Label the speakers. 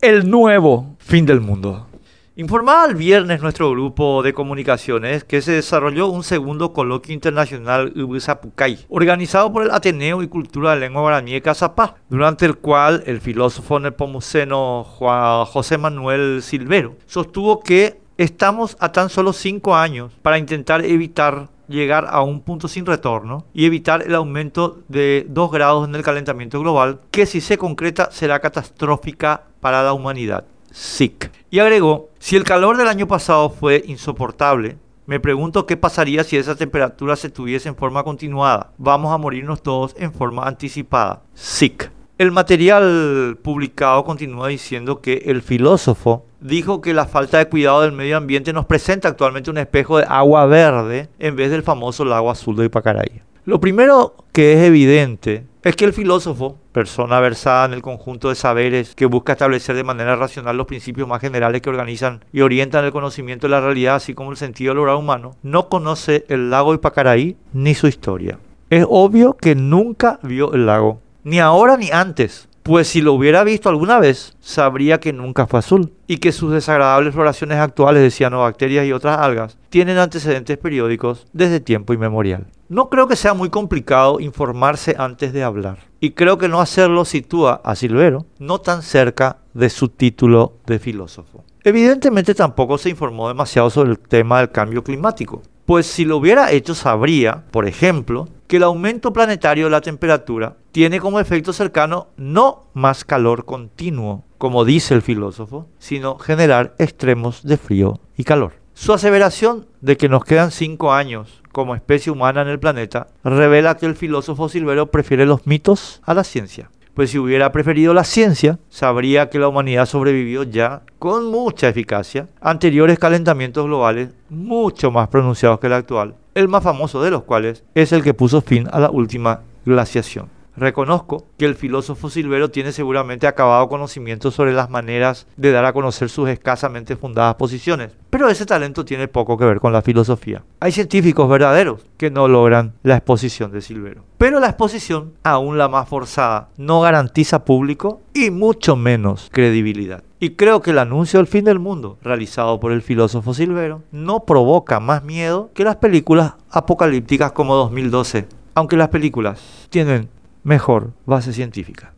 Speaker 1: el nuevo fin del mundo. Informaba el viernes nuestro grupo de comunicaciones que se desarrolló un segundo coloquio internacional Ubizapucay, organizado por el Ateneo y Cultura de Lengua Guaraní de Cazapá, durante el cual el filósofo nepomuceno José Manuel Silvero sostuvo que estamos a tan solo cinco años para intentar evitar llegar a un punto sin retorno y evitar el aumento de 2 grados en el calentamiento global, que si se concreta será catastrófica para la humanidad. SIC. Y agregó, si el calor del año pasado fue insoportable, me pregunto qué pasaría si esa temperatura se tuviese en forma continuada. Vamos a morirnos todos en forma anticipada. SIC. El material publicado continúa diciendo que el filósofo dijo que la falta de cuidado del medio ambiente nos presenta actualmente un espejo de agua verde en vez del famoso lago azul de Ipacaraí. Lo primero que es evidente es que el filósofo, persona versada en el conjunto de saberes que busca establecer de manera racional los principios más generales que organizan y orientan el conocimiento de la realidad, así como el sentido del oral humano, no conoce el lago Ipacaraí ni su historia. Es obvio que nunca vio el lago, ni ahora ni antes, pues si lo hubiera visto alguna vez, sabría que nunca fue azul y que sus desagradables floraciones actuales de cianobacterias y otras algas tienen antecedentes periódicos desde tiempo inmemorial. No creo que sea muy complicado informarse antes de hablar y creo que no hacerlo sitúa a Silvero no tan cerca de su título de filósofo. Evidentemente tampoco se informó demasiado sobre el tema del cambio climático, pues si lo hubiera hecho sabría, por ejemplo, que el aumento planetario de la temperatura tiene como efecto cercano no más calor continuo, como dice el filósofo, sino generar extremos de frío y calor. Su aseveración de que nos quedan cinco años como especie humana en el planeta revela que el filósofo Silvero prefiere los mitos a la ciencia. Pues si hubiera preferido la ciencia, sabría que la humanidad sobrevivió ya con mucha eficacia anteriores calentamientos globales mucho más pronunciados que el actual el más famoso de los cuales es el que puso fin a la última glaciación. Reconozco que el filósofo Silvero tiene seguramente acabado conocimiento sobre las maneras de dar a conocer sus escasamente fundadas posiciones, pero ese talento tiene poco que ver con la filosofía. Hay científicos verdaderos que no logran la exposición de Silvero, pero la exposición, aún la más forzada, no garantiza público y mucho menos credibilidad. Y creo que el anuncio del fin del mundo, realizado por el filósofo Silvero, no provoca más miedo que las películas apocalípticas como 2012, aunque las películas tienen mejor base científica.